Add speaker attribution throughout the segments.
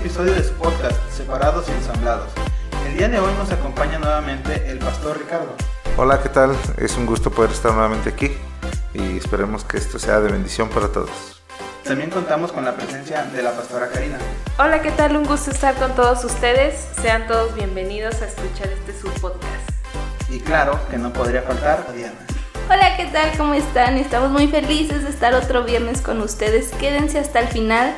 Speaker 1: episodio de su podcast, Separados y Ensamblados. El día de hoy nos acompaña nuevamente el pastor Ricardo.
Speaker 2: Hola, ¿qué tal? Es un gusto poder estar nuevamente aquí y esperemos que esto sea de bendición para todos.
Speaker 1: También contamos con la presencia de la pastora Karina.
Speaker 3: Hola, ¿qué tal? Un gusto estar con todos ustedes. Sean todos bienvenidos a escuchar este su podcast.
Speaker 1: Y claro, que no podría faltar Diana.
Speaker 4: Hola, ¿qué tal? ¿Cómo están? Estamos muy felices de estar otro viernes con ustedes. Quédense hasta el final.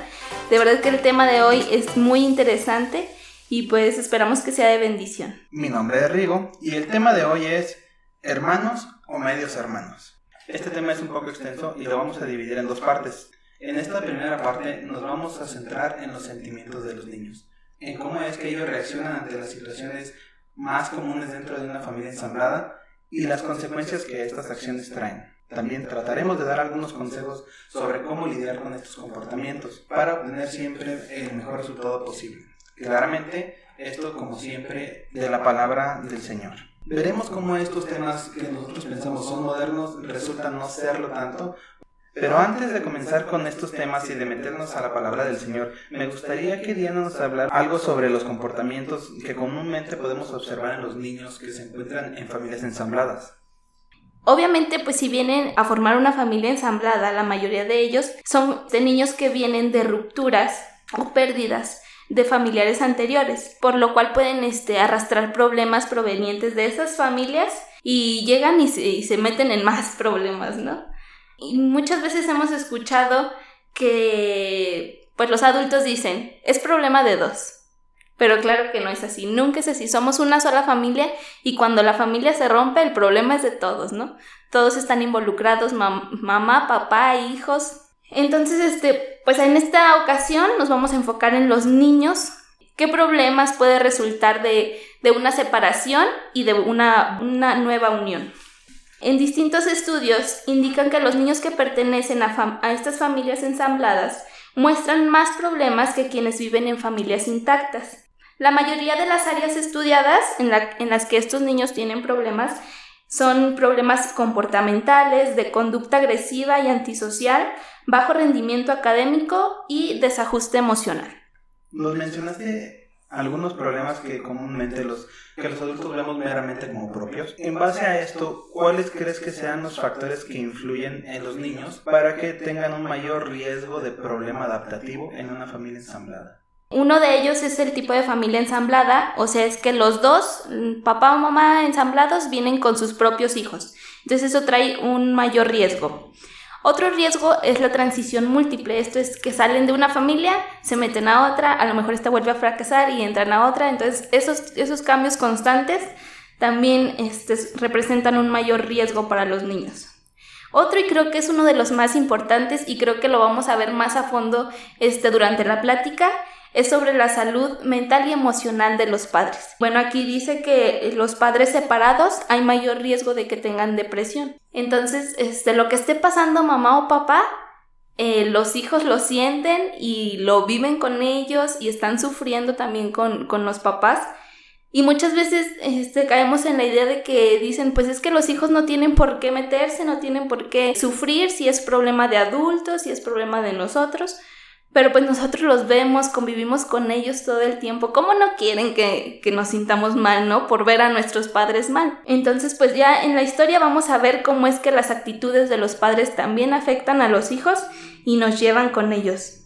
Speaker 4: De verdad que el tema de hoy es muy interesante y pues esperamos que sea de bendición.
Speaker 1: Mi nombre es Rigo y el tema de hoy es hermanos o medios hermanos. Este tema es un poco extenso y lo vamos a dividir en dos partes. En esta primera parte nos vamos a centrar en los sentimientos de los niños, en cómo es que ellos reaccionan ante las situaciones más comunes dentro de una familia ensamblada y las consecuencias que estas acciones traen. También trataremos de dar algunos consejos sobre cómo lidiar con estos comportamientos para obtener siempre el mejor resultado posible. Claramente, esto como siempre de la palabra del Señor. Veremos cómo estos temas que nosotros pensamos son modernos resultan no serlo tanto pero antes de comenzar con estos temas y de meternos a la palabra del Señor, me gustaría que Diana nos hablara algo sobre los comportamientos que comúnmente podemos observar en los niños que se encuentran en familias ensambladas.
Speaker 4: Obviamente, pues si vienen a formar una familia ensamblada, la mayoría de ellos son de niños que vienen de rupturas o pérdidas de familiares anteriores, por lo cual pueden este, arrastrar problemas provenientes de esas familias y llegan y se, y se meten en más problemas, ¿no? Y muchas veces hemos escuchado que pues los adultos dicen, es problema de dos. Pero claro que no es así, nunca es así, somos una sola familia y cuando la familia se rompe el problema es de todos, ¿no? Todos están involucrados, mamá, papá, hijos. Entonces, este, pues en esta ocasión nos vamos a enfocar en los niños. ¿Qué problemas puede resultar de, de una separación y de una, una nueva unión? En distintos estudios indican que los niños que pertenecen a, estas familias ensambladas muestran más problemas que quienes viven en familias intactas. La mayoría de las áreas estudiadas en, en las que estos niños tienen problemas son problemas comportamentales, de conducta agresiva y antisocial, bajo rendimiento académico y desajuste emocional.
Speaker 1: Nos mencionaste algunos problemas que comúnmente los, que los adultos vemos meramente como propios. En base a esto, ¿cuáles crees que sean los factores que influyen en los niños para que tengan un mayor riesgo de problema adaptativo en una familia ensamblada?
Speaker 4: Uno de ellos es el tipo de familia ensamblada, o sea, es que los dos, papá o mamá ensamblados, vienen con sus propios hijos. Entonces eso trae un mayor riesgo. Otro riesgo es la transición múltiple, esto es que salen de una familia, se meten a otra, a lo mejor esta vuelve a fracasar y entran a otra, entonces esos, esos cambios constantes también este, representan un mayor riesgo para los niños. Otro y creo que es uno de los más importantes y creo que lo vamos a ver más a fondo este, durante la plática es sobre la salud mental y emocional de los padres. Bueno, aquí dice que los padres separados hay mayor riesgo de que tengan depresión. Entonces, este, lo que esté pasando mamá o papá, eh, los hijos lo sienten y lo viven con ellos y están sufriendo también con, con los papás. Y muchas veces este, caemos en la idea de que dicen, pues es que los hijos no tienen por qué meterse, no tienen por qué sufrir si es problema de adultos, si es problema de nosotros pero pues nosotros los vemos, convivimos con ellos todo el tiempo. ¿Cómo no quieren que, que, nos sintamos mal, no? Por ver a nuestros padres mal. Entonces, pues ya en la historia vamos a ver cómo es que las actitudes de los padres también afectan a los hijos y nos llevan con ellos.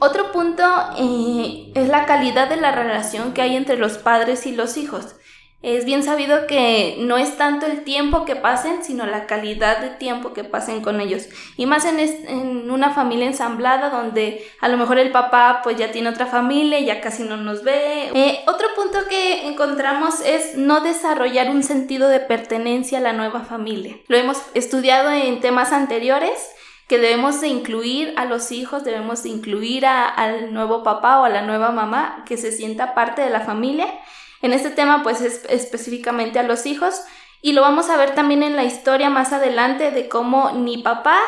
Speaker 4: Otro punto eh, es la calidad de la relación que hay entre los padres y los hijos. Es bien sabido que no es tanto el tiempo que pasen, sino la calidad de tiempo que pasen con ellos. Y más en, en, una familia ensamblada donde a lo mejor el papá pues ya tiene otra familia, ya casi no nos ve. Eh, otro punto que encontramos es no desarrollar un sentido de pertenencia a la nueva familia. Lo hemos estudiado en temas anteriores que debemos de incluir a los hijos, debemos de incluir al nuevo papá o a la nueva mamá que se sienta parte de la familia en este tema pues es específicamente a los hijos y lo vamos a ver también en la historia más adelante de cómo ni papá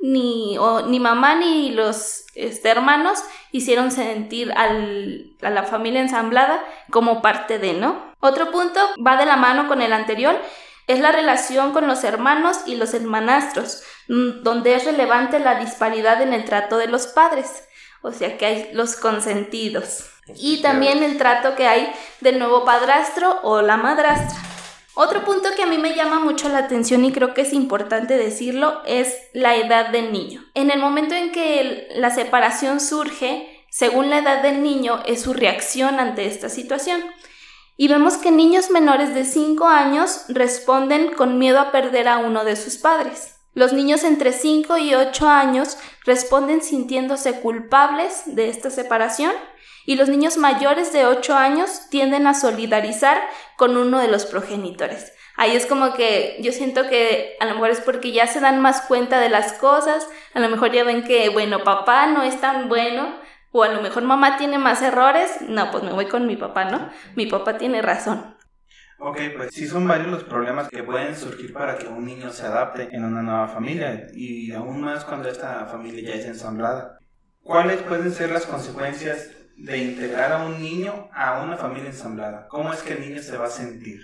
Speaker 4: ni, ni mamá ni los este, hermanos hicieron sentir a la familia ensamblada como parte de, ¿no? Otro punto va de la mano con el anterior, es la relación con los hermanos y los hermanastros, mm, donde es relevante la disparidad en el trato de los padres, o sea que hay los consentidos, y también el trato que hay del nuevo padrastro o la madrastra. Otro punto que a mí me llama mucho la atención y creo que es importante decirlo es la edad del niño. En el momento en que la separación surge, según la edad del niño, es su reacción ante esta situación. Y vemos que niños menores de 5 años responden con miedo a perder a uno de sus padres. Los niños entre 5 y 8 años responden sintiéndose culpables de esta separación y los niños mayores de 8 años tienden a solidarizar con uno de los progenitores. Ahí es como que yo siento que a lo mejor es porque ya se dan más cuenta de las cosas, a lo mejor ya ven que, bueno, papá no es tan bueno, o a lo mejor mamá tiene más errores, no, pues me voy con mi papá, ¿no? Mi papá tiene razón.
Speaker 1: Ok, pues sí son varios los problemas que pueden surgir para que un niño se adapte en una nueva familia y aún más cuando esta familia ya es ensamblada. ¿Cuáles pueden ser las consecuencias de integrar a un niño a una familia ensamblada? ¿Cómo es que el niño se va a sentir?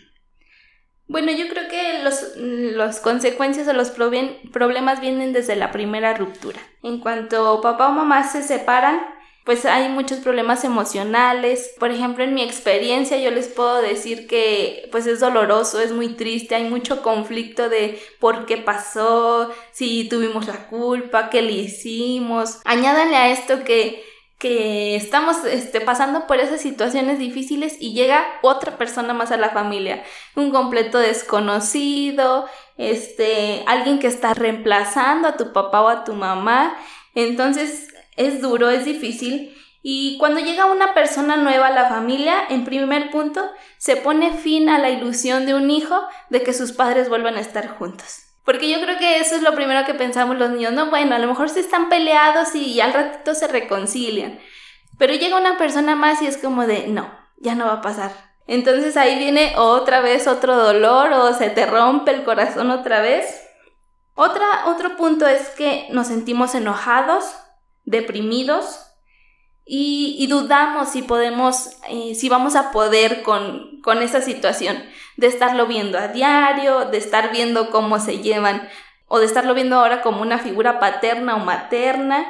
Speaker 4: Bueno, yo creo que los, las consecuencias o los problemas vienen desde la primera ruptura. En cuanto papá o mamá se separan, pues hay muchos problemas emocionales. Por ejemplo, en mi experiencia yo les puedo decir que pues es doloroso, es muy triste, hay mucho conflicto de por qué pasó, si tuvimos la culpa, qué le hicimos. Añádanle a esto que que estamos este, pasando por esas situaciones difíciles y llega otra persona más a la familia, un completo desconocido, este, alguien que está reemplazando a tu papá o a tu mamá. Entonces es duro, es difícil. Y cuando llega una persona nueva a la familia, en primer punto, se pone fin a la ilusión de un hijo de que sus padres vuelvan a estar juntos. Porque yo creo que eso es lo primero que pensamos los niños. No, bueno, a lo mejor se están peleados y al ratito se reconcilian. Pero llega una persona más y es como de, no, ya no va a pasar. Entonces ahí viene otra vez otro dolor o se te rompe el corazón otra vez. Otra, otro punto es que nos sentimos enojados, deprimidos y, dudamos si podemos, eh, si vamos a poder con, con esa situación de estarlo viendo a diario, de estar viendo cómo se llevan o de estarlo viendo ahora como una figura paterna o materna,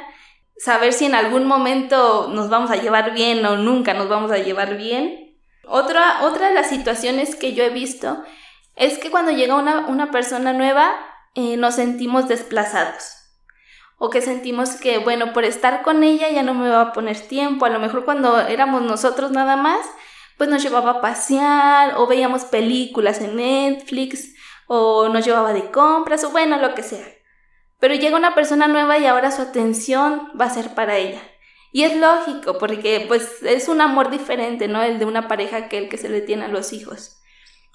Speaker 4: saber si en algún momento nos vamos a llevar bien o nunca nos vamos a llevar bien. Otra, otra de las situaciones que yo he visto es que cuando llega una, una persona nueva eh, nos sentimos desplazados o que sentimos que, bueno, por estar con ella ya no me va a poner tiempo, a lo mejor cuando éramos nosotros nada más, pues nos llevaba a pasear o veíamos películas en Netflix o nos llevaba de compras o bueno, lo que sea. Pero llega una persona nueva y ahora su atención va a ser para ella. Y es lógico, porque pues es un amor diferente, ¿no? El de una pareja que el que se le tiene a los hijos.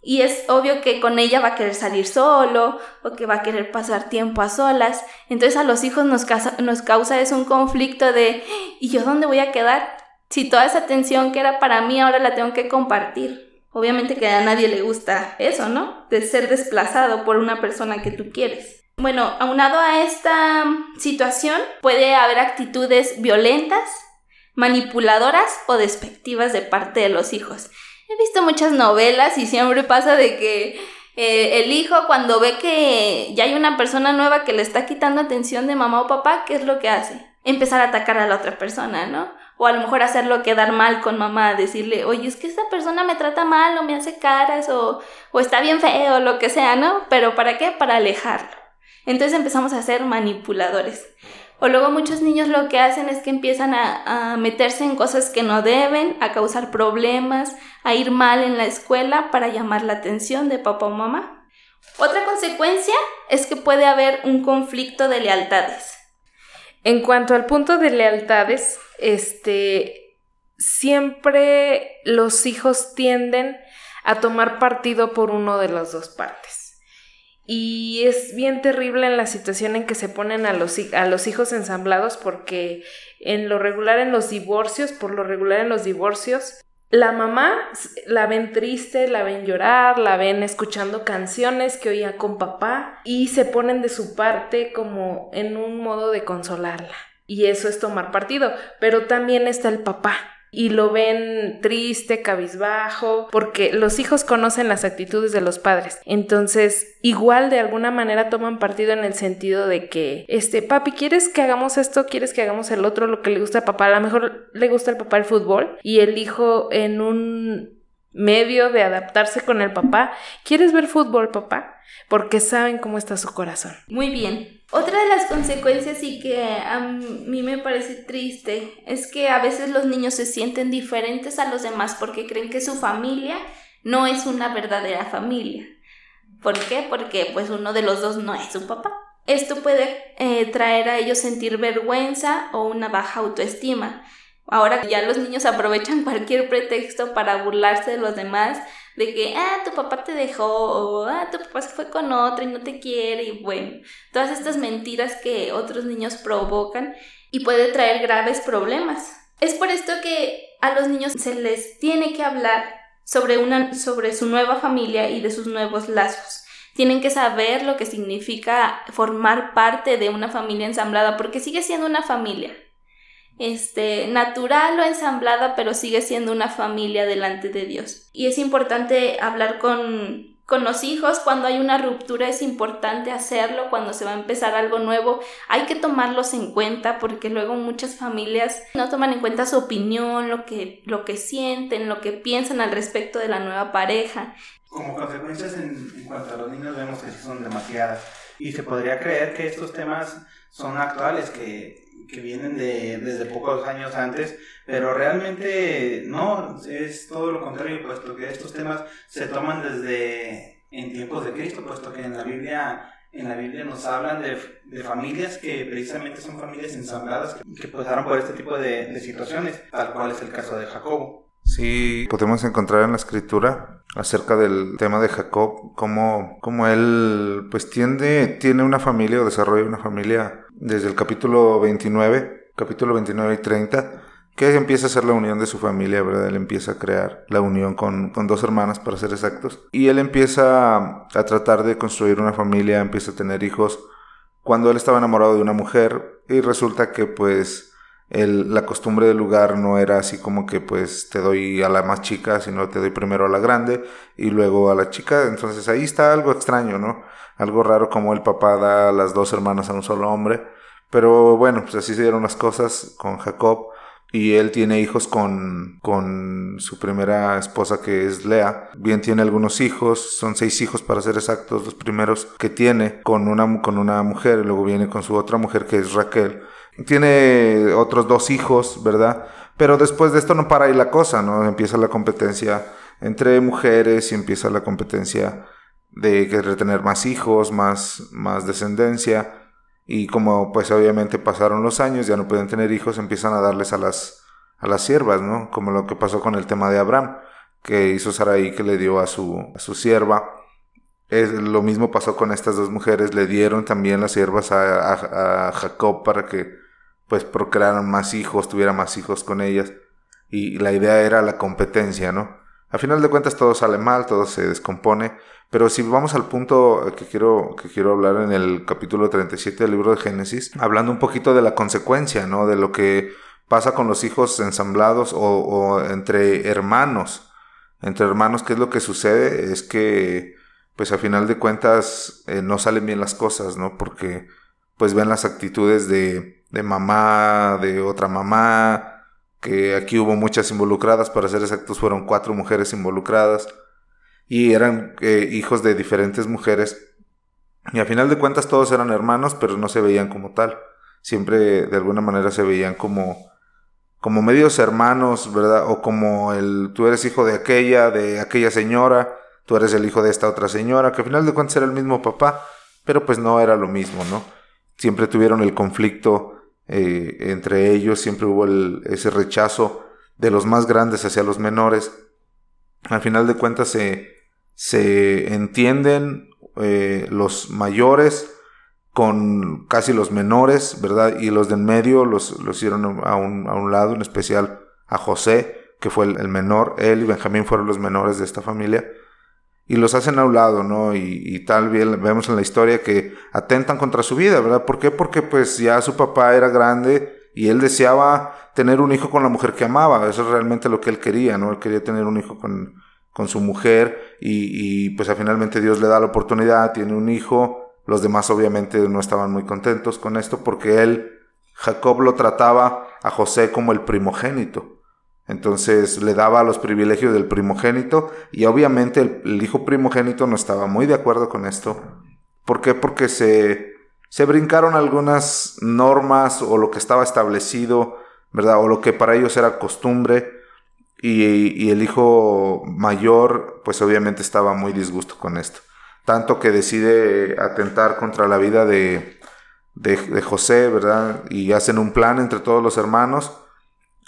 Speaker 4: Y es obvio que con ella va a querer salir solo o que va a querer pasar tiempo a solas. Entonces a los hijos nos, causa, nos eso un conflicto de ¿y yo dónde voy a quedar? Si toda esa atención que era para mí ahora la tengo que compartir. Obviamente que a nadie le gusta eso, ¿no? De ser desplazado por una persona que tú quieres. Bueno, aunado a esta situación, puede haber actitudes violentas, manipuladoras o despectivas de parte de los hijos. He visto muchas novelas y siempre pasa de que eh, el hijo cuando ve que ya hay una persona nueva que le está quitando atención de mamá o papá, ¿qué es lo que hace? Empezar a atacar a la otra persona, ¿no? o a lo mejor hacerlo quedar mal con mamá, decirle, oye, es que esta persona me trata mal o me hace caras o, o está bien feo o lo que sea, ¿no? Pero ¿para qué? Para alejarlo. Entonces empezamos a ser manipuladores. O luego muchos niños lo que hacen es que empiezan a, meterse en cosas que no deben, a causar problemas, a ir mal en la escuela para llamar la atención de papá o mamá. Otra consecuencia es que puede haber un conflicto de lealtades.
Speaker 3: En cuanto al punto de lealtades, este, siempre los hijos tienden a tomar partido por uno de las dos partes. Y es bien terrible en la situación en que se ponen a los, a los hijos ensamblados porque en lo regular en los divorcios, por lo regular en los divorcios, la mamá la ven triste, la ven llorar, la ven escuchando canciones que oía con papá y se ponen de su parte como en un modo de consolarla. Y eso es tomar partido. Pero también está el papá. Y lo ven triste, cabizbajo, porque los hijos conocen las actitudes de los padres. Entonces, igual de alguna manera toman partido en el sentido de que, este, papi, ¿quieres que hagamos esto? ¿Quieres que hagamos el otro? Lo que le gusta al papá. A lo mejor le gusta al papá el fútbol y el hijo en un medio de adaptarse con el papá. ¿Quieres ver fútbol, papá? Porque saben cómo está su corazón.
Speaker 4: Muy bien. Otra de las consecuencias y que a mí me parece triste es que a veces los niños se sienten diferentes a los demás porque creen que su familia no es una verdadera familia. ¿Por qué? Porque pues uno de los dos no es su papá. Esto puede eh, traer a ellos sentir vergüenza o una baja autoestima. Ahora ya los niños aprovechan cualquier pretexto para burlarse de los demás, de que, ah, tu papá te dejó, o ah, tu papá se fue con otro y no te quiere, y bueno, todas estas mentiras que otros niños provocan y puede traer graves problemas. Es por esto que a los niños se les tiene que hablar sobre, una, sobre su nueva familia y de sus nuevos lazos. Tienen que saber lo que significa formar parte de una familia ensamblada, porque sigue siendo una familia este, natural o ensamblada, pero sigue siendo una familia delante de Dios. Y es importante hablar con, con los hijos, cuando hay una ruptura es importante hacerlo, cuando se va a empezar algo nuevo, hay que tomarlos en cuenta porque luego muchas familias no toman en cuenta su opinión, lo que, lo que sienten, lo que piensan al respecto de la nueva pareja.
Speaker 1: Como consecuencias en, en cuanto a los niños vemos que son demasiadas y se podría creer que estos temas son actuales, que que vienen de, desde pocos años antes, pero realmente no, es todo lo contrario, puesto que estos temas se toman desde en tiempos de Cristo, puesto que en la Biblia en la Biblia nos hablan de, de, familias que precisamente son familias ensambladas que, pasaron por este tipo de, de, situaciones, tal cual es el caso de Jacobo.
Speaker 2: Sí, podemos encontrar en la escritura acerca del tema de Jacob, cómo, cómo él pues tiende, tiene una familia o desarrolla una familia desde el capítulo 29, capítulo 29 y 30, que empieza a hacer la unión de su familia, ¿verdad? Él empieza a crear la unión con, con, dos hermanas, para ser exactos. Y él empieza a tratar de construir una familia, empieza a tener hijos, cuando él estaba enamorado de una mujer y resulta que pues el, la costumbre del lugar no era así como que pues te doy a la más chica, sino te doy primero a la grande y luego a la chica. Entonces ahí está algo extraño, ¿no? Algo raro como el papá da las dos hermanas a un solo hombre. Pero bueno, pues así se dieron las cosas con Jacob. Y él tiene hijos con, con su primera esposa que es Lea. Bien tiene algunos hijos, son seis hijos para ser exactos, los primeros que tiene con una, con una mujer, y luego viene con su otra mujer que es Raquel. Tiene otros dos hijos, ¿verdad? Pero después de esto no para ahí la cosa, ¿no? Empieza la competencia entre mujeres y empieza la competencia de querer tener más hijos, más, más descendencia. Y como pues obviamente pasaron los años, ya no pueden tener hijos, empiezan a darles a las, a las siervas, ¿no? Como lo que pasó con el tema de Abraham, que hizo Sarai que le dio a su, a su sierva. Es, lo mismo pasó con estas dos mujeres, le dieron también las siervas a, a, Jacob para que pues procrearan más hijos, tuviera más hijos con ellas. Y la idea era la competencia, ¿no? A final de cuentas todo sale mal, todo se descompone, pero si vamos al punto que quiero, que quiero hablar en el capítulo 37 del libro de Génesis, hablando un poquito de la consecuencia, ¿no? De lo que pasa con los hijos ensamblados o, entre hermanos. Entre hermanos, ¿qué es lo que sucede? Es que, pues a final de cuentas, eh, no salen bien las cosas, ¿no? Porque, pues ven las actitudes de, de mamá, de otra mamá, que aquí hubo muchas involucradas, para ser exactos fueron cuatro mujeres involucradas y eran eh, hijos de diferentes mujeres y a final de cuentas todos eran hermanos pero no se veían como tal, siempre de alguna manera se veían como como medios hermanos, ¿verdad? O como el tú eres hijo de aquella, de aquella señora, tú eres el hijo de esta otra señora, que a final de cuentas era el mismo papá, pero pues no era lo mismo, ¿no? Siempre tuvieron el conflicto eh, entre ellos siempre hubo ese rechazo de los más grandes hacia los menores. Al final de cuentas se, se entienden eh, los mayores con casi los menores, ¿verdad? Y los del medio los, los hicieron a un, a un, lado, en especial a José, que fue el menor. Él y Benjamín fueron los menores de esta familia y los hacen a un lado, ¿no? Y, tal bien vemos en la historia que atentan contra su vida, ¿verdad? ¿Por qué? Porque pues ya su papá era grande y él deseaba tener un hijo con la mujer que amaba, eso es realmente lo que él quería, ¿no? Él quería tener un hijo con, con su mujer y, y pues finalmente Dios le da la oportunidad, tiene un hijo, los demás obviamente no estaban muy contentos con esto porque él, Jacob lo trataba a José como el primogénito. Entonces le daba los privilegios del primogénito y obviamente el, hijo primogénito no estaba muy de acuerdo con esto. ¿Por qué? Porque se, se brincaron algunas normas o lo que estaba establecido, ¿verdad? O lo que para ellos era costumbre. Y, el hijo mayor, pues obviamente estaba muy disgusto con esto. Tanto que decide atentar contra la vida de, de, de José, ¿verdad? Y hacen un plan entre todos los hermanos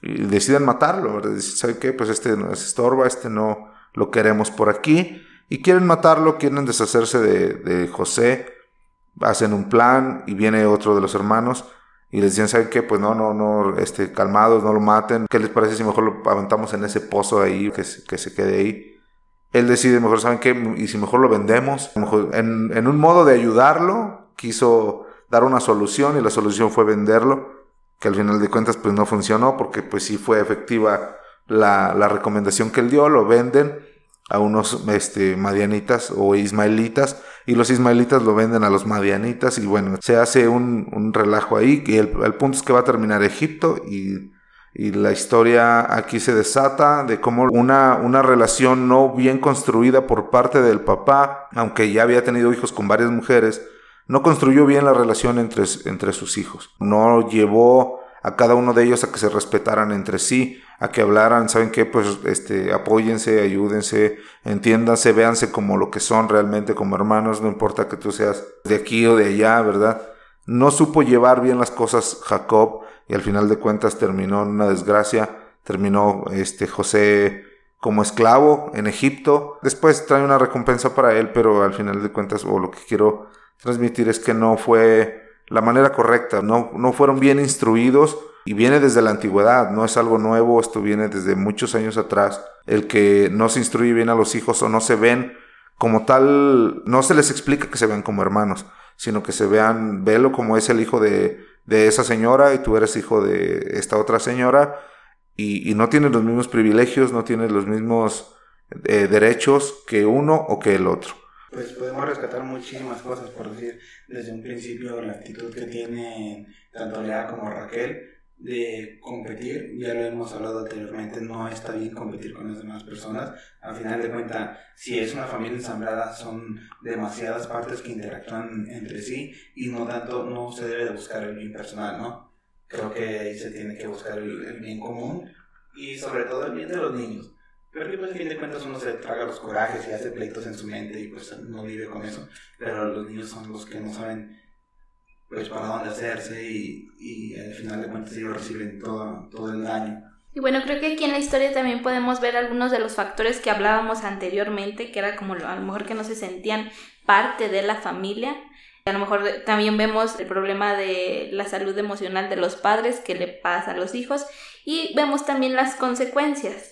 Speaker 2: y deciden matarlo, ¿verdad? Dicen, ¿sabe qué? Pues este no es estorba, este no lo queremos por aquí. Y quieren matarlo, quieren deshacerse de, José, hacen un plan y viene otro de los hermanos y les dicen, ¿saben qué? Pues no, no, no, este, calmados, no lo maten. ¿Qué les parece si mejor lo aventamos en ese pozo ahí, que, que se quede ahí? Él decide, mejor, ¿saben qué? Y si mejor lo vendemos. en, en un modo de ayudarlo, quiso dar una solución y la solución fue venderlo que al final de cuentas pues no funcionó porque pues sí fue efectiva la, la recomendación que él dio, lo venden a unos este, madianitas o ismaelitas y los ismaelitas lo venden a los madianitas y bueno, se hace un, un relajo ahí y el, punto es que va a terminar Egipto y, y, la historia aquí se desata de cómo una, una relación no bien construida por parte del papá, aunque ya había tenido hijos con varias mujeres, no construyó bien la relación entre, entre sus hijos. No llevó a cada uno de ellos a que se respetaran entre sí, a que hablaran, ¿saben qué? Pues este, apóyense, ayúdense, entiéndanse, véanse como lo que son realmente como hermanos, no importa que tú seas de aquí o de allá, ¿verdad? No supo llevar bien las cosas Jacob y al final de cuentas terminó en una desgracia, terminó este José como esclavo en Egipto. Después trae una recompensa para él, pero al final de cuentas, o lo que quiero transmitir es que no fue la manera correcta, no, no fueron bien instruidos y viene desde la antigüedad, no es algo nuevo, esto viene desde muchos años atrás, el que no se instruye bien a los hijos o no se ven como tal, no se les explica que se vean como hermanos, sino que se vean, velo como es el hijo de, de esa señora y tú eres hijo de esta otra señora y, y no tienes los mismos privilegios, no tienes los mismos eh, derechos que uno o que el otro
Speaker 1: pues podemos rescatar muchísimas cosas, por decir, desde un principio la actitud que tienen tanto Lea como Raquel de competir, ya lo hemos hablado anteriormente, no está bien competir con las demás personas, al final de cuentas, si es una familia ensamblada, son demasiadas partes que interactúan entre sí y no tanto, no se debe de buscar el bien personal, ¿no? Creo que ahí se tiene que buscar el, el bien común y sobre todo el bien de los niños pero que pues a fin de cuentas uno se traga los corajes y hace pleitos en su mente y pues no vive con eso. Pero los niños son los que no saben pues para dónde hacerse y, y al final de cuentas ellos reciben todo, todo el daño.
Speaker 4: Y bueno, creo que aquí en la historia también podemos ver algunos de los factores que hablábamos anteriormente, que era como a lo mejor que no se sentían parte de la familia. A lo mejor también vemos el problema de la salud emocional de los padres que le pasa a los hijos y vemos también las consecuencias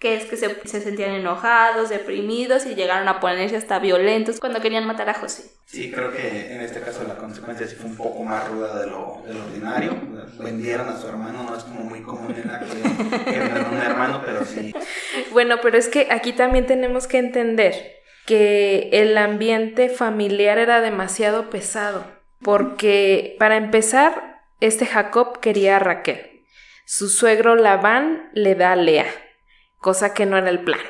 Speaker 4: que es que se, se, sentían enojados, deprimidos y llegaron a ponerse hasta violentos cuando querían matar a José.
Speaker 1: Sí, creo que en este caso la consecuencia sí fue un poco más ruda de lo, de lo ordinario. Vendieron a su hermano, no es como muy común en la que, que un hermano, pero sí.
Speaker 3: Bueno, pero es que aquí también tenemos que entender que el ambiente familiar era demasiado pesado, porque para empezar, este Jacob quería a Raquel. Su suegro Labán le da a Lea cosa que no era el plan.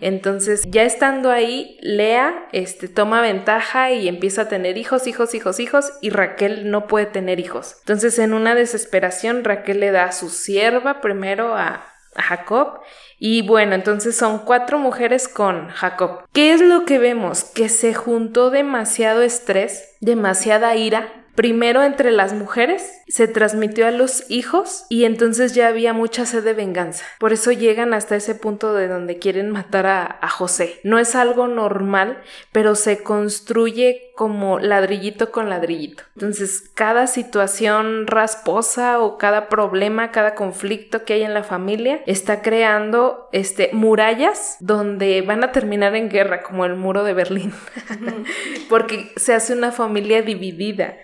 Speaker 3: Entonces, ya estando ahí, Lea este, toma ventaja y empieza a tener hijos, hijos, hijos, hijos, y Raquel no puede tener hijos. Entonces, en una desesperación, Raquel le da a su sierva primero a, a Jacob, y bueno, entonces son cuatro mujeres con Jacob. ¿Qué es lo que vemos? Que se juntó demasiado estrés, demasiada ira, primero entre las mujeres, se transmitió a los hijos y entonces ya había mucha sed de venganza. Por eso llegan hasta ese punto de donde quieren matar a, a José. No es algo normal, pero se construye como ladrillito con ladrillito. Entonces, cada situación rasposa o cada problema, cada conflicto que hay en la familia está creando este murallas donde van a terminar en guerra, como el muro de Berlín. Porque se hace una familia dividida.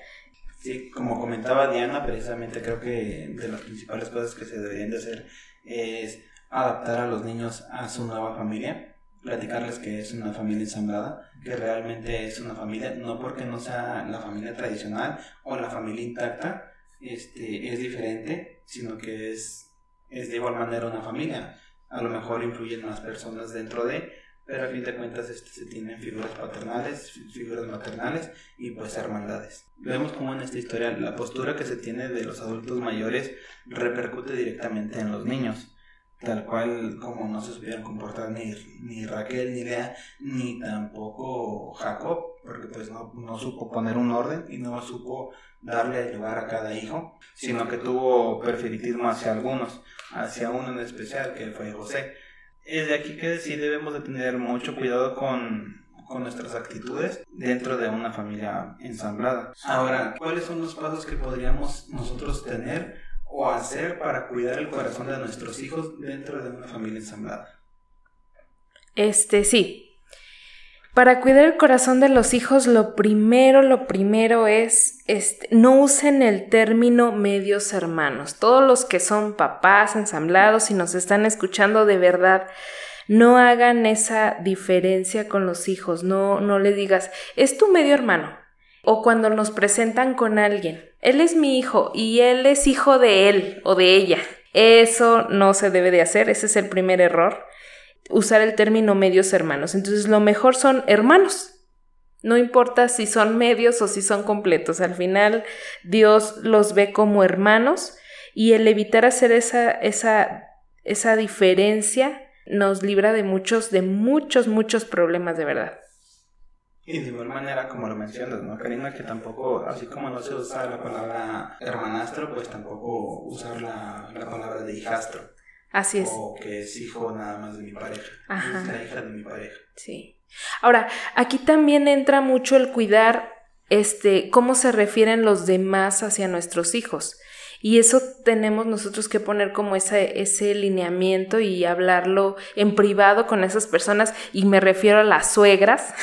Speaker 1: Sí, como comentaba Diana, precisamente creo que de las principales cosas que se deberían de hacer es adaptar a los niños a su nueva familia, platicarles que es una familia ensamblada, que realmente es una familia, no porque no sea la familia tradicional o la familia intacta, este, es diferente, sino que es, es de igual manera una familia. A lo mejor influyen más personas dentro de, pero a fin de cuentas este, se tienen figuras paternales, figuras maternales y pues hermandades. Vemos como en esta historia la postura que se tiene de los adultos mayores repercute directamente en los niños, tal cual como no se supieron comportar ni, ni Raquel, ni Lea, ni tampoco Jacob, porque pues no, no supo poner un orden y no supo darle lugar a cada hijo, sino que tuvo perfectismo hacia algunos, hacia uno en especial que fue José es de aquí que sí debemos de tener mucho cuidado con, con nuestras actitudes dentro de una familia ensamblada. Ahora, ¿cuáles son los pasos que podríamos nosotros tener o hacer para cuidar el corazón de nuestros hijos dentro de una familia ensamblada?
Speaker 3: Este, sí, para cuidar el corazón de los hijos, lo primero, lo primero es, este, no usen el término medios hermanos. Todos los que son papás ensamblados y nos están escuchando de verdad, no hagan esa diferencia con los hijos. No, no le digas, es tu medio hermano. O cuando nos presentan con alguien, él es mi hijo y él es hijo de él o de ella. Eso no se debe de hacer, ese es el primer error usar el término medios hermanos. Entonces lo mejor son hermanos. No importa si son medios o si son completos. Al final Dios los ve como hermanos y el evitar hacer esa, esa, esa diferencia nos libra de muchos, de muchos, muchos problemas de verdad.
Speaker 1: Y de igual manera, como lo mencionas, ¿no, Karina? Que tampoco, así como no se usa la palabra hermanastro, pues tampoco usar la, la palabra de hijastro.
Speaker 3: Así es.
Speaker 1: O que es hijo nada más de mi pareja. Es la hija de mi pareja.
Speaker 3: Sí. Ahora, aquí también entra mucho el cuidar este cómo se refieren los demás hacia nuestros hijos. Y eso tenemos nosotros que poner como ese, ese lineamiento y hablarlo en privado con esas personas. Y me refiero a las suegras.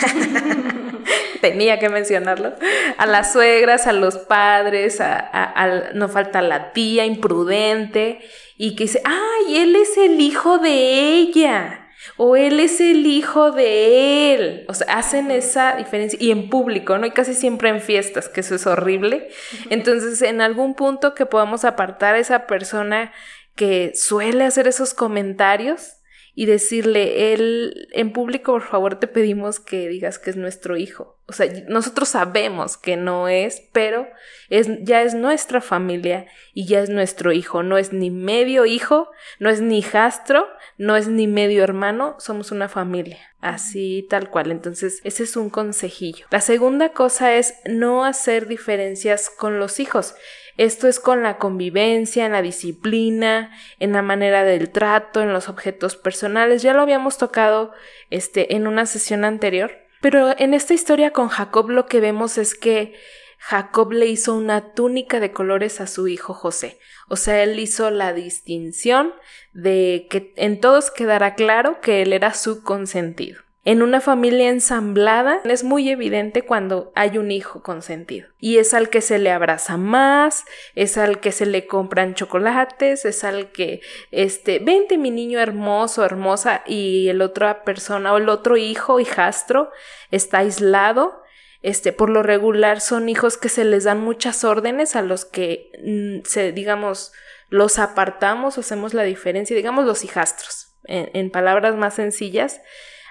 Speaker 3: Tenía que mencionarlo. A las suegras, a los padres, a, no falta la tía imprudente y que dice, ay, él es el hijo de ella o él es el hijo de él. O sea, hacen esa diferencia y en público, ¿no? Y casi siempre en fiestas, que eso es horrible. Entonces, en algún punto que podamos apartar a esa persona que suele hacer esos comentarios y decirle, él en público, por favor, te pedimos que digas que es nuestro hijo. O sea, nosotros sabemos que no es, pero es, ya es nuestra familia y ya es nuestro hijo. No es ni medio hijo, no es ni hijastro, no es ni medio hermano, somos una familia. Así tal cual. Entonces, ese es un consejillo. La segunda cosa es no hacer diferencias con los hijos. Esto es con la convivencia, en la disciplina, en la manera del trato, en los objetos personales. Ya lo habíamos tocado este, en una sesión anterior. Pero en esta historia con Jacob lo que vemos es que Jacob le hizo una túnica de colores a su hijo José. O sea, él hizo la distinción de que en todos quedara claro que él era su consentido. En una familia ensamblada es muy evidente cuando hay un hijo consentido. Y es al que se le abraza más, es al que se le compran chocolates, es al que, este, vente mi niño hermoso, hermosa, y el otra persona o el otro hijo, hijastro, está aislado. Este, por lo regular son hijos que se les dan muchas órdenes a los que, mm, se, digamos, los apartamos hacemos la diferencia, digamos los hijastros, en palabras más sencillas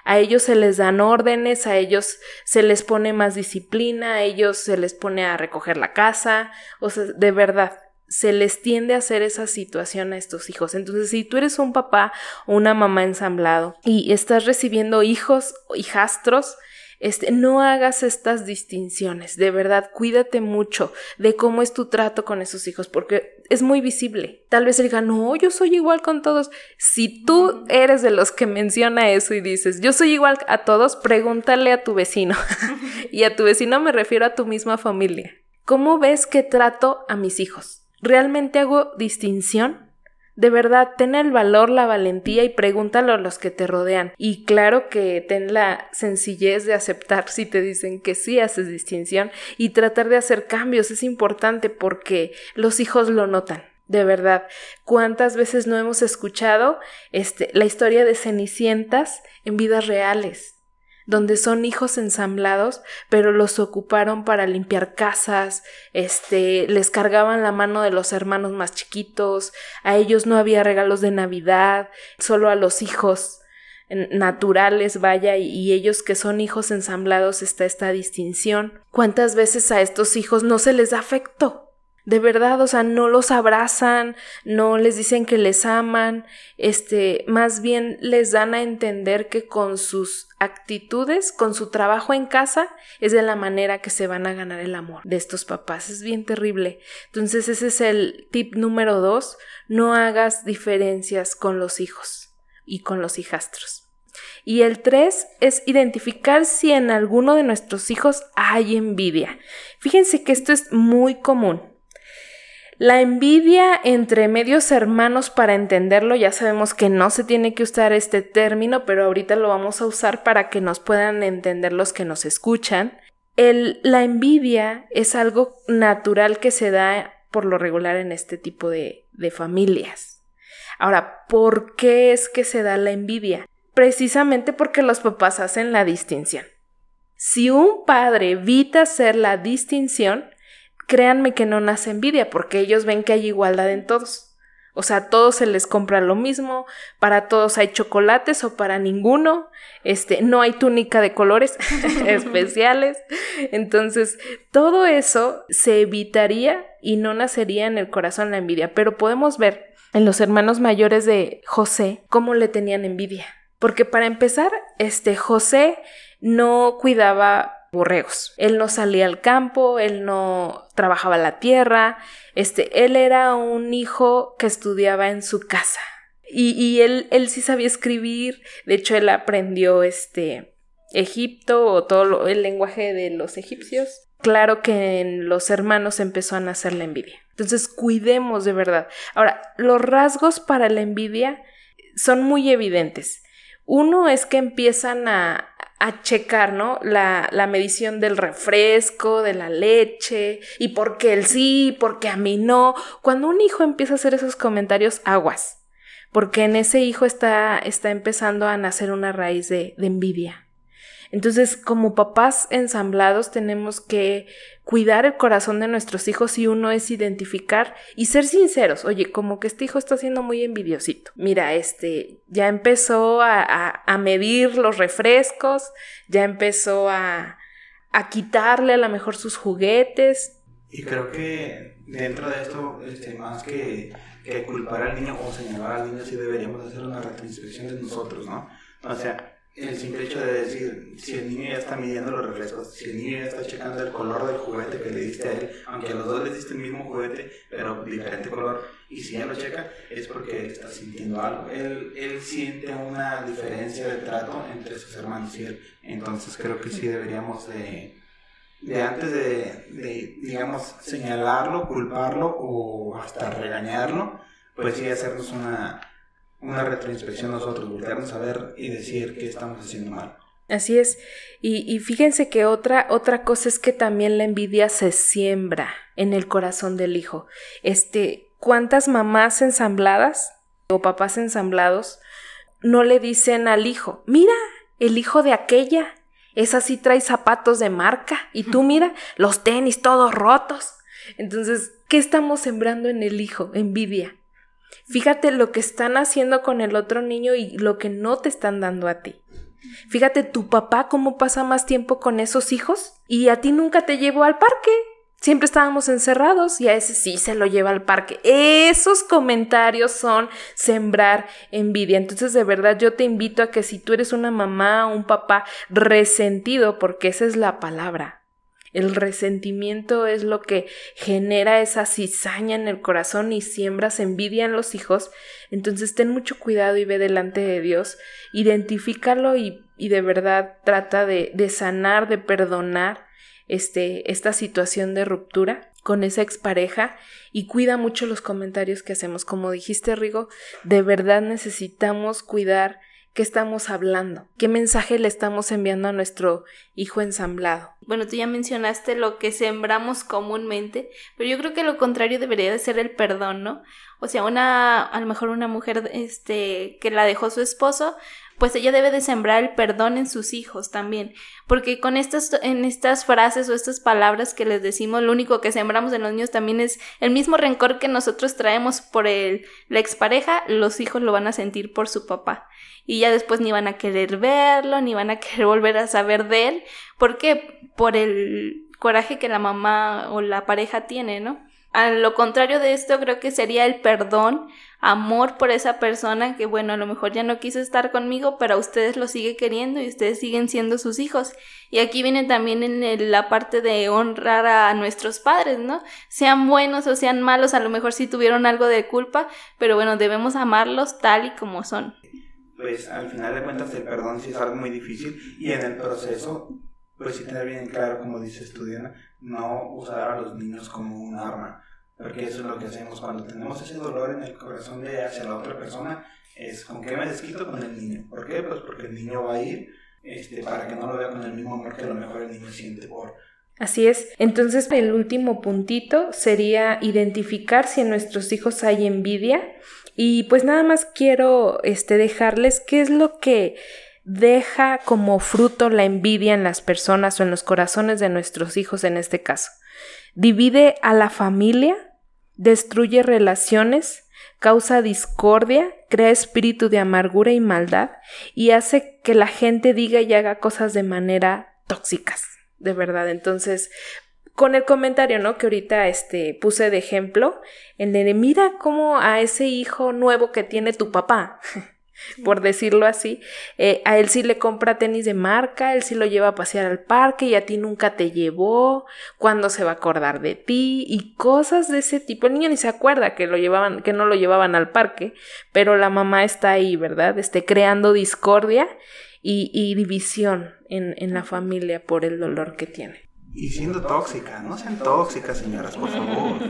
Speaker 3: a ellos se les dan órdenes, a ellos se les pone más disciplina, a ellos se les pone a recoger la casa, o sea, de verdad, se les tiende a hacer esa situación a estos hijos. Entonces, si tú eres un papá o una mamá ensamblado y estás recibiendo hijos hijastros, este, no hagas estas distinciones, de verdad, cuídate mucho de cómo es tu trato con esos hijos, porque es muy visible. Tal vez él diga, no, yo soy igual con todos. Si tú eres de los que menciona eso y dices, yo soy igual a todos, pregúntale a tu vecino. y a tu vecino me refiero a tu misma familia. ¿Cómo ves que trato a mis hijos? ¿Realmente hago distinción? De verdad, ten el valor, la valentía y pregúntalo a los que te rodean. Y claro que ten la sencillez de aceptar si te dicen que sí haces distinción y tratar de hacer cambios es importante porque los hijos lo notan. De verdad, ¿cuántas veces no hemos escuchado este, la historia de Cenicientas en vidas reales? Donde son hijos ensamblados, pero los ocuparon para limpiar casas, este, les cargaban la mano de los hermanos más chiquitos, a ellos no había regalos de Navidad, solo a los hijos naturales, vaya, y ellos que son hijos ensamblados está esta distinción. ¿Cuántas veces a estos hijos no se les da afecto? De verdad, o sea, no los abrazan, no les dicen que les aman, este, más bien les dan a entender que con sus actitudes, con su trabajo en casa, es de la manera que se van a ganar el amor de estos papás. Es bien terrible. Entonces ese es el tip número dos, no hagas diferencias con los hijos y con los hijastros. Y el tres es identificar si en alguno de nuestros hijos hay envidia. Fíjense que esto es muy común. La envidia entre medios hermanos, para entenderlo, ya sabemos que no se tiene que usar este término, pero ahorita lo vamos a usar para que nos puedan entender los que nos escuchan. El, la envidia es algo natural que se da por lo regular en este tipo de, de familias. Ahora, ¿por qué es que se da la envidia? Precisamente porque los papás hacen la distinción. Si un padre evita hacer la distinción, créanme que no nace envidia, porque ellos ven que hay igualdad en todos. O sea, a todos se les compra lo mismo, para todos hay chocolates o para ninguno, este, no hay túnica de colores especiales. Entonces, todo eso se evitaría y no nacería en el corazón la envidia, pero podemos ver en los hermanos mayores de José cómo le tenían envidia. Porque para empezar, este José no cuidaba borregos. Él no salía al campo, él no trabajaba la tierra, este, él era un hijo que estudiaba en su casa. Y, y él, él sí sabía escribir, de hecho él aprendió este Egipto o todo el lenguaje de los egipcios. Claro que en los hermanos empezó a nacer la envidia. Entonces cuidemos de verdad. Ahora, los rasgos para la envidia son muy evidentes. Uno es que empiezan a, a checar, ¿no? La, la, medición del refresco, de la leche, y por qué él sí, porque a mí no. Cuando un hijo empieza a hacer esos comentarios, aguas, porque en ese hijo está, está empezando a nacer una raíz de, de envidia. Entonces, como papás ensamblados, tenemos que cuidar el corazón de nuestros hijos y uno es identificar y ser sinceros. Oye, como que este hijo está siendo muy envidiosito. Mira, este ya empezó a, a, medir los refrescos, ya empezó a, a quitarle a lo mejor sus juguetes.
Speaker 1: Y creo que dentro de esto, este, más que, que culpar al niño o señalar al niño, sí deberíamos hacer una retroinspección de nosotros, ¿no? O sea, el simple hecho de decir, si el niño ya está midiendo los reflejos, si el niño ya está checando el color del juguete que le diste a él, aunque a los dos le diste el mismo juguete, pero diferente color, y si ya lo checa, es porque él está sintiendo algo. Él, él siente una diferencia de trato entre sus hermanos y él. Entonces creo que sí deberíamos de, de antes de, de, digamos, señalarlo, culparlo o hasta regañarlo, pues sí hacernos una una retroinspección nosotros, voltearnos a ver y decir qué estamos haciendo mal.
Speaker 3: Así es. Y, y, fíjense que otra, otra cosa es que también la envidia se siembra en el corazón del hijo. Este, ¿cuántas mamás ensambladas o papás ensamblados no le dicen al hijo, mira, el hijo de aquella, esa sí trae zapatos de marca, y tú mira, los tenis todos rotos. Entonces, ¿qué estamos sembrando en el hijo? Envidia. Fíjate lo que están haciendo con el otro niño y lo que no te están dando a ti. Fíjate tu papá cómo pasa más tiempo con esos hijos y a ti nunca te llevó al parque. Siempre estábamos encerrados y a ese sí se lo lleva al parque. Esos comentarios son sembrar envidia. Entonces, de verdad, yo te invito a que si tú eres una mamá o un papá resentido, porque esa es la palabra, el resentimiento es lo que genera esa cizaña en el corazón y siembras envidia en los hijos. Entonces ten mucho cuidado y ve delante de Dios, identifícalo y, y de verdad trata de, de, sanar, de perdonar este, esta situación de ruptura con esa expareja y cuida mucho los comentarios que hacemos. Como dijiste, Rigo, de verdad necesitamos cuidar qué estamos hablando, qué mensaje le estamos enviando a nuestro hijo ensamblado.
Speaker 4: Bueno, tú ya mencionaste lo que sembramos comúnmente, pero yo creo que lo contrario debería de ser el perdón, ¿no? O sea, una, a lo mejor una mujer, este, que la dejó su esposo, pues ella debe de sembrar el perdón en sus hijos también, porque con estas, en estas frases o estas palabras que les decimos, lo único que sembramos en los niños también es el mismo rencor que nosotros traemos por el, la expareja, los hijos lo van a sentir por su papá. Y ya después ni van a querer verlo, ni van a querer volver a saber de él. ¿Por qué? Por el coraje que la mamá o la pareja tiene, ¿no? A lo contrario de esto, creo que sería el perdón, amor por esa persona que, bueno, a lo mejor ya no quiso estar conmigo, pero a ustedes lo sigue queriendo y ustedes siguen siendo sus hijos. Y aquí viene también en la parte de honrar a nuestros padres, ¿no? Sean buenos o sean malos, a lo mejor sí tuvieron algo de culpa, pero bueno, debemos amarlos tal y como son.
Speaker 1: Pues al final de cuentas el perdón sí es algo muy difícil y en el proceso pues sí tener bien claro, como dice Diana, no usar a los niños como un arma, porque eso es lo que hacemos cuando tenemos ese dolor en el corazón de hacia la otra persona, es con qué me desquito con el niño. ¿Por qué? Pues porque el niño va a ir este, para que no lo vea con el mismo amor que a lo mejor el niño siente por...
Speaker 3: Así es. Entonces, el último puntito sería identificar si en nuestros hijos hay envidia. Y pues nada más quiero este, dejarles qué es lo que deja como fruto la envidia en las personas o en los corazones de nuestros hijos en este caso. Divide a la familia, destruye relaciones, causa discordia, crea espíritu de amargura y maldad y hace que la gente diga y haga cosas de manera tóxicas, de verdad. Entonces, con el comentario, ¿no? Que ahorita este, puse de ejemplo, el de mira cómo a ese hijo nuevo que tiene tu papá. por decirlo así, eh, a él sí le compra tenis de marca, él sí lo lleva a pasear al parque y a ti nunca te llevó, cuándo se va a acordar de ti y cosas de ese tipo. El niño ni se acuerda que lo llevaban, que no lo llevaban al parque, pero la mamá está ahí, ¿verdad? Este, creando discordia y, y división en, en la familia por el dolor que tiene.
Speaker 1: Y siendo tóxica, no sean tóxicas, señoras, por favor.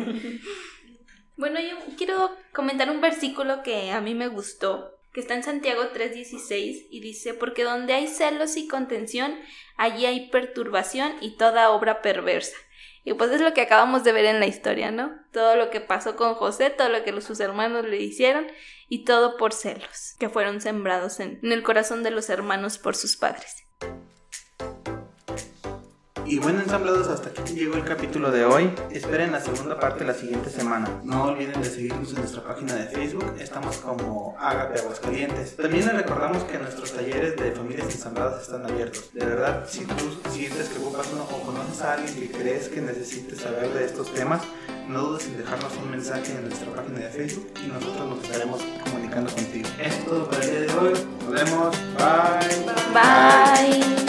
Speaker 4: Bueno, yo quiero comentar un versículo que a mí me gustó que está en Santiago 3:16 y dice, porque donde hay celos y contención, allí hay perturbación y toda obra perversa. Y pues es lo que acabamos de ver en la historia, ¿no? Todo lo que pasó con José, todo lo que sus hermanos le hicieron y todo por celos, que fueron sembrados en, en el corazón de los hermanos por sus padres.
Speaker 1: Y bueno, ensamblados, hasta aquí llegó el capítulo de hoy. Esperen la segunda parte la siguiente semana. No olviden de seguirnos en nuestra página de Facebook. Estamos como Agape Aguascalientes. También les recordamos que nuestros talleres de familias ensambladas están abiertos. De verdad, si tú sientes que ocupas uno o conoces a alguien que crees que necesite saber de estos temas, no dudes en dejarnos un mensaje en nuestra página de Facebook y nosotros nos estaremos comunicando contigo. Es todo para el día de hoy. Nos vemos. Bye.
Speaker 4: Bye.